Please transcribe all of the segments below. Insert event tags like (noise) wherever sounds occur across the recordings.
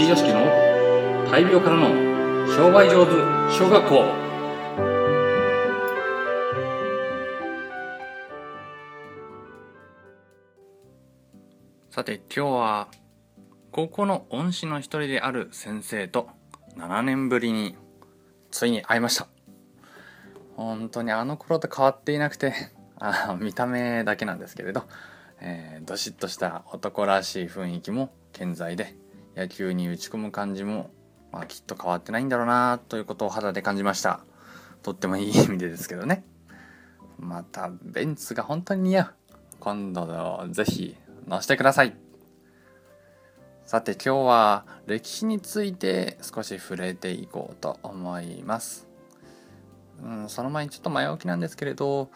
石井良樹の大病からの商売上手小学校。さて今日は高校の恩師の一人である先生と7年ぶりについに会いました。本当にあの頃と変わっていなくて (laughs) あ見た目だけなんですけれど、えー、どしっとした男らしい雰囲気も健在で野球に打ち込む感じも、まあ、きっと変わってないんだろうなということを肌で感じました。とってもいい意味でですけどね。またベンツが本当に似合う。今度ぜひ乗してください。さて今日は歴史について少し触れていこうと思います、うん、その前にちょっと前置きなんですけれど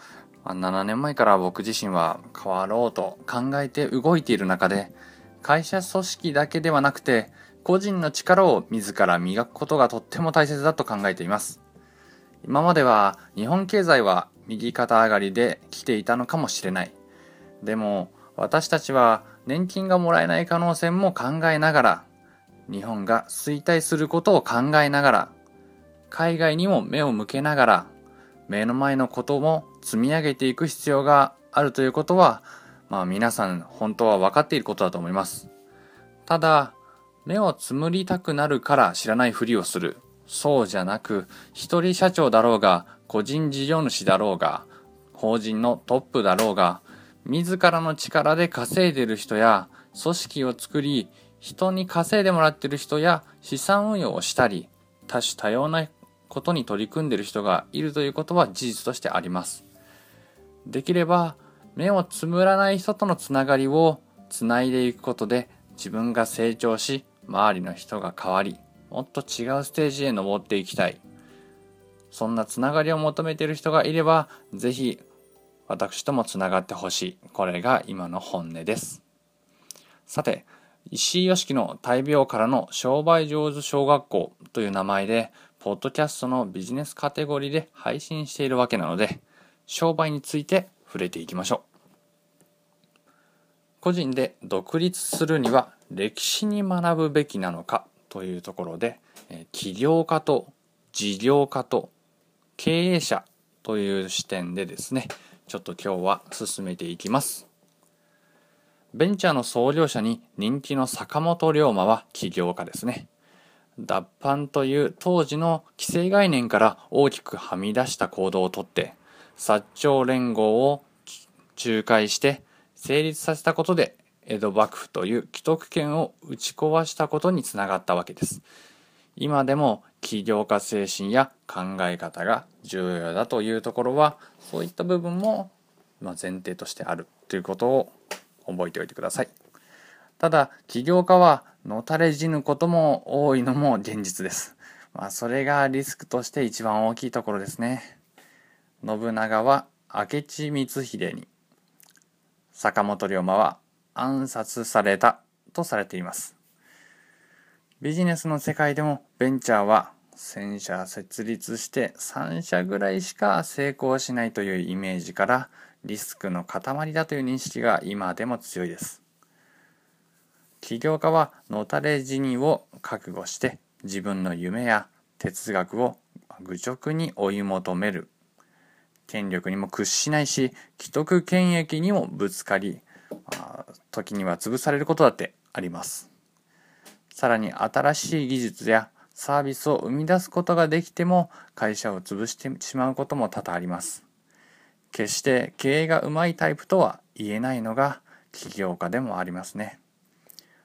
7年前から僕自身は変わろうと考えて動いている中で会社組織だけではなくて、個人の力を自ら磨くことがとっても大切だと考えています。今までは日本経済は右肩上がりで来ていたのかもしれない。でも私たちは年金がもらえない可能性も考えながら、日本が衰退することを考えながら、海外にも目を向けながら、目の前のことも積み上げていく必要があるということは、まあ皆さん本当は分かっていることだと思います。ただ、目をつむりたくなるから知らないふりをする。そうじゃなく、一人社長だろうが、個人事業主だろうが、法人のトップだろうが、自らの力で稼いでる人や、組織を作り、人に稼いでもらってる人や、資産運用をしたり、多種多様なことに取り組んでる人がいるということは事実としてあります。できれば、目をつむらない人とのつながりをつないでいくことで自分が成長し周りの人が変わりもっと違うステージへ登っていきたい。そんなつながりを求めている人がいればぜひ私ともつながってほしい。これが今の本音です。さて石井良樹の大病からの商売上手小学校という名前でポッドキャストのビジネスカテゴリーで配信しているわけなので商売について触れていきましょう。個人で独立するには歴史に学ぶべきなのかというところで起業家と事業家と経営者という視点でですねちょっと今日は進めていきます。ベンチャーの創業者に人気の坂本龍馬は起業家ですね。脱藩という当時の既成概念から大きくはみ出した行動をとって薩長連合を仲介して成立させたことで江戸幕府という既得権を打ち壊したことにつながったわけです。今でも起業家精神や考え方が重要だというところはそういった部分も前提としてあるということを覚えておいてください。ただ起業家はのたれ死ぬことも多いのも現実です。まあそれがリスクとして一番大きいところですね。信長は明智光秀に坂本龍馬は暗殺されたとされています。ビジネスの世界でもベンチャーは1000社設立して3社ぐらいしか成功しないというイメージからリスクの塊だという認識が今でも強いです。起業家はのたれ死にを覚悟して自分の夢や哲学を愚直に追い求める。権力にも屈しないし既得権益にもぶつかり、時には潰されることだってあります。さらに新しい技術やサービスを生み出すことができても会社を潰してしまうことも多々あります。決して経営がうまいタイプとは言えないのが起業家でもありますね。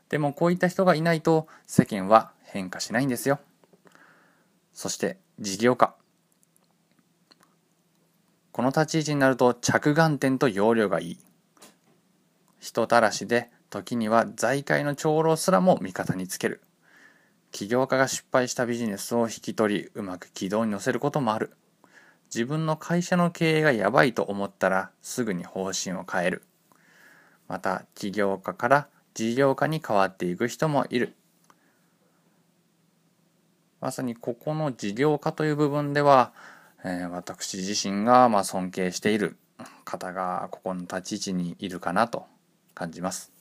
でもこういった人がいないと世間は変化しないんですよ。そして事業家この立ち位置になると着眼点と容量がいい。人たらしで時には財界の長老すらも味方につける。起業家が失敗したビジネスを引き取りうまく軌道に乗せることもある。自分の会社の経営がやばいと思ったらすぐに方針を変える。また起業家から事業家に変わっていく人もいる。まさにここの事業家という部分ではえー、私自身がま尊敬している方がここの立ち位置にいるかなと感じます。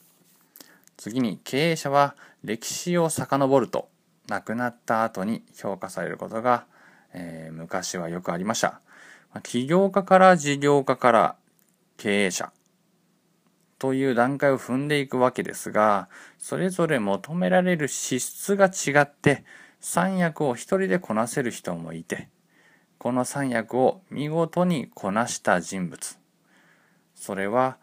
次に経営者は歴史を遡ると亡くなった後に評価されることが、えー、昔はよくありました。起業家から事業家から経営者という段階を踏んでいくわけですが、それぞれ求められる資質が違って、三役を一人でこなせる人もいて、この三役を見事にこなした人物。それは、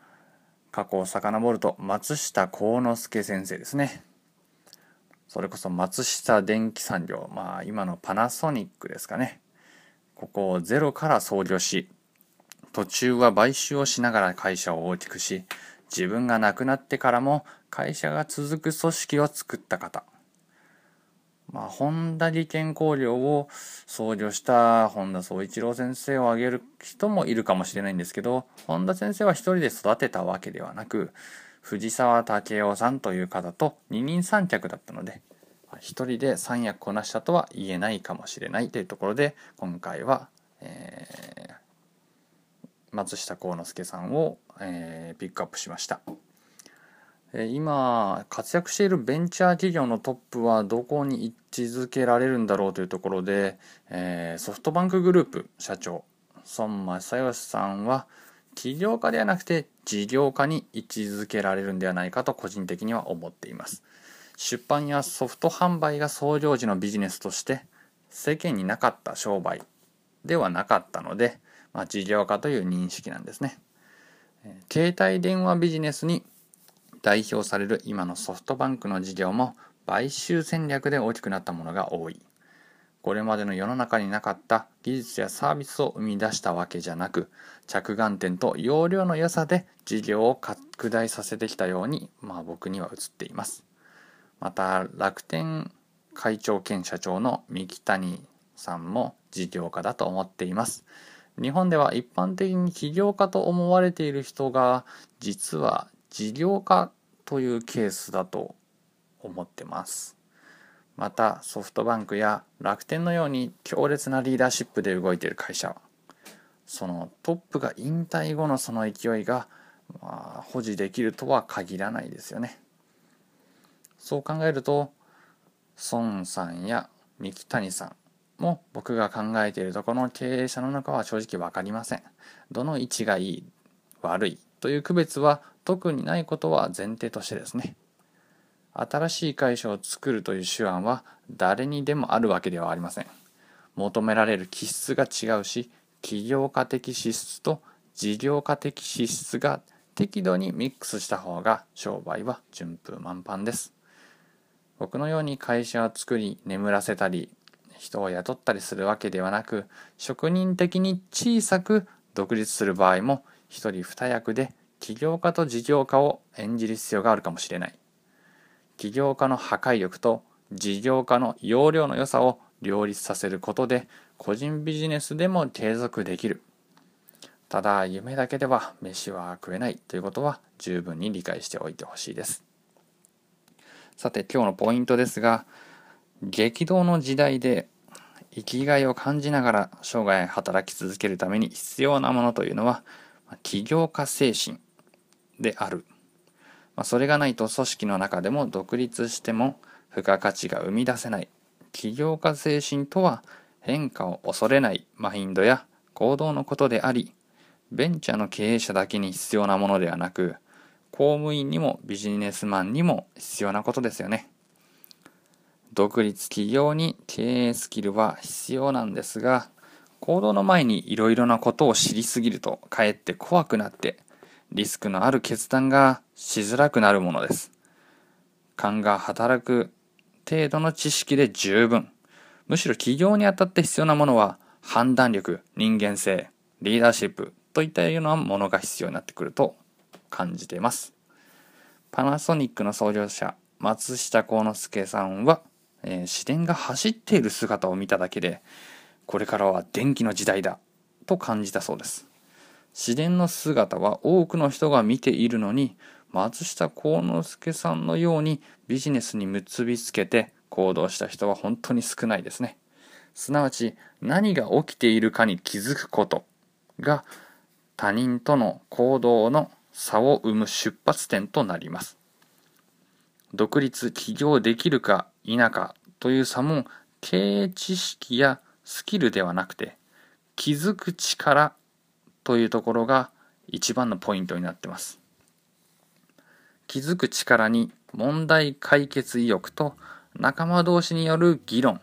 過去を遡ると松下幸之助先生ですね。それこそ松下電機産業、まあ今のパナソニックですかね。ここをゼロから創業し、途中は買収をしながら会社を大きくし、自分が亡くなってからも会社が続く組織を作った方。まあ、本田技研工業を創業した本田宗一郎先生を挙げる人もいるかもしれないんですけど、本田先生は一人で育てたわけではなく、藤沢武雄さんという方と二人三脚だったので、一人で三役こなしたとは言えないかもしれないというところで、今回は、えー、松下幸之助さんを、えー、ピックアップしました。今活躍しているベンチャー企業のトップはどこに位置づけられるんだろうというところで、え、ソフトバンクグループ社長孫正義さんは起業家ではなくて事業家に位置づけられるんではないかと個人的には思っています。出版やソフト販売が創業時のビジネスとして世間になかった商売ではなかったので、まあ、事業家という認識なんですね。携帯電話ビジネスに代表される今のソフトバンクの事業も買収戦略で大きくなったものが多い。これまでの世の中になかった技術やサービスを生み出したわけじゃなく、着眼点と容量の良さで事業を拡大させてきたように、まあ僕には映っています。また、楽天会長兼社長の三木谷さんも事業家だと思っています。日本では一般的に起業家と思われている人が実は事業化というケースだと思ってます。またソフトバンクや楽天のように強烈なリーダーシップで動いている会社そのトップが引退後のその勢いが、まあ、保持できるとは限らないですよね。そう考えると孫さんや三木谷さんも僕が考えているところの経営者の中は正直分かりません。どの位置がいい悪いという区別は特にないことは前提としてですね。新しい会社を作るという手腕は誰にでもあるわけではありません。求められる気質が違うし起業家的資質と事業家的資質が適度にミックスした方が商売は順風満帆です。僕のように会社を作り眠らせたり人を雇ったりするわけではなく職人的に小さく独立する場合も一人二役で起業家と事業家を演じる必要があるかもしれない。起業家の破壊力と事業家の容量の良さを両立させることで個人ビジネスでも継続できる。ただ夢だけでは飯は食えないということは十分に理解しておいてほしいです。さて今日のポイントですが激動の時代で生きがいを感じながら生涯働き続けるために必要なものというのは起業家精神である。まあ、それがないと組織の中でも独立しても付加価値が生み出せない。起業家精神とは変化を恐れないマインドや行動のことであり、ベンチャーの経営者だけに必要なものではなく、公務員にもビジネスマンにも必要なことですよね。独立企業に経営スキルは必要なんですが、行動の前にいろいろなことを知りすぎるとかえって怖くなってリスクのある決断がしづらくなるものです。勘が働く程度の知識で十分。むしろ起業にあたって必要なものは判断力、人間性、リーダーシップといったようなものが必要になってくると感じています。パナソニックの創業者、松下幸之助さんは、えー、市電が走っている姿を見ただけで、これからは電気の時代だと感じたそうです自然の姿は多くの人が見ているのに松下幸之助さんのようにビジネスに結びつけて行動した人は本当に少ないですね。すなわち何が起きているかに気づくことが他人との行動の差を生む出発点となります。独立起業できるか否かという差も経営知識やスキルではなくて気づく力というところが一番のポイントになってます。気づく力に問題解決意欲と仲間同士による議論。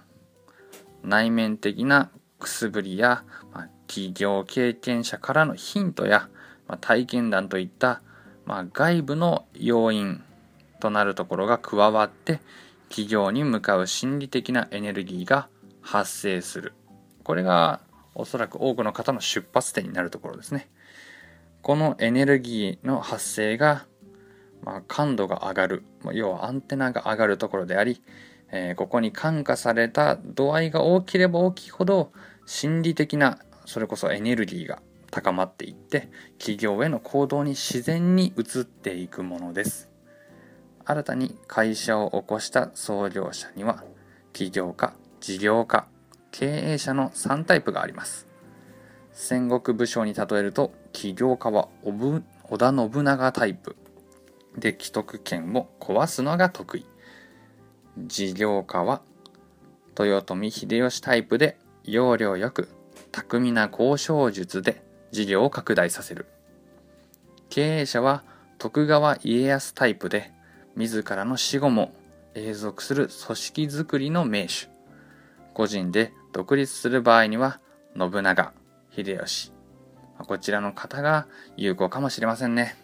内面的なくすぶりや、まあ、企業経験者からのヒントや、まあ、体験談といった、まあ、外部の要因となるところが加わって企業に向かう心理的なエネルギーが発生する。これがおそらく多くの方の出発点になるところですね。このエネルギーの発生が、まあ、感度が上がる要はアンテナが上がるところであり、えー、ここに感化された度合いが大きければ大きいほど心理的なそれこそエネルギーが高まっていって企業への行動に自然に移っていくものです。新たに会社を起こした創業者には起業家事業家経営者の3タイプがあります。戦国武将に例えると起業家は織田信長タイプ。で既得権を壊すのが得意。事業家は豊臣秀吉タイプで要領よく巧みな交渉術で事業を拡大させる。経営者は徳川家康タイプで自らの死後も永続する組織づくりの名手。個人で独立する場合には信長秀吉。こちらの方が有効かもしれませんね。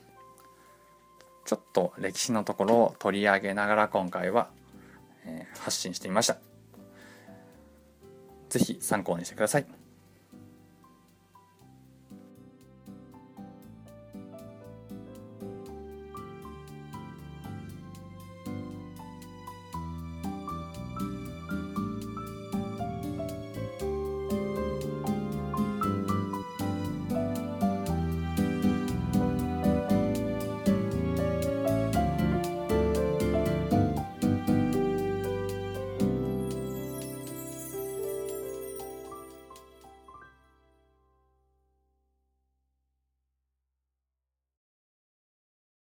ちょっと歴史のところを取り上げながら今回は、え発信してみました。是非参考にしてください。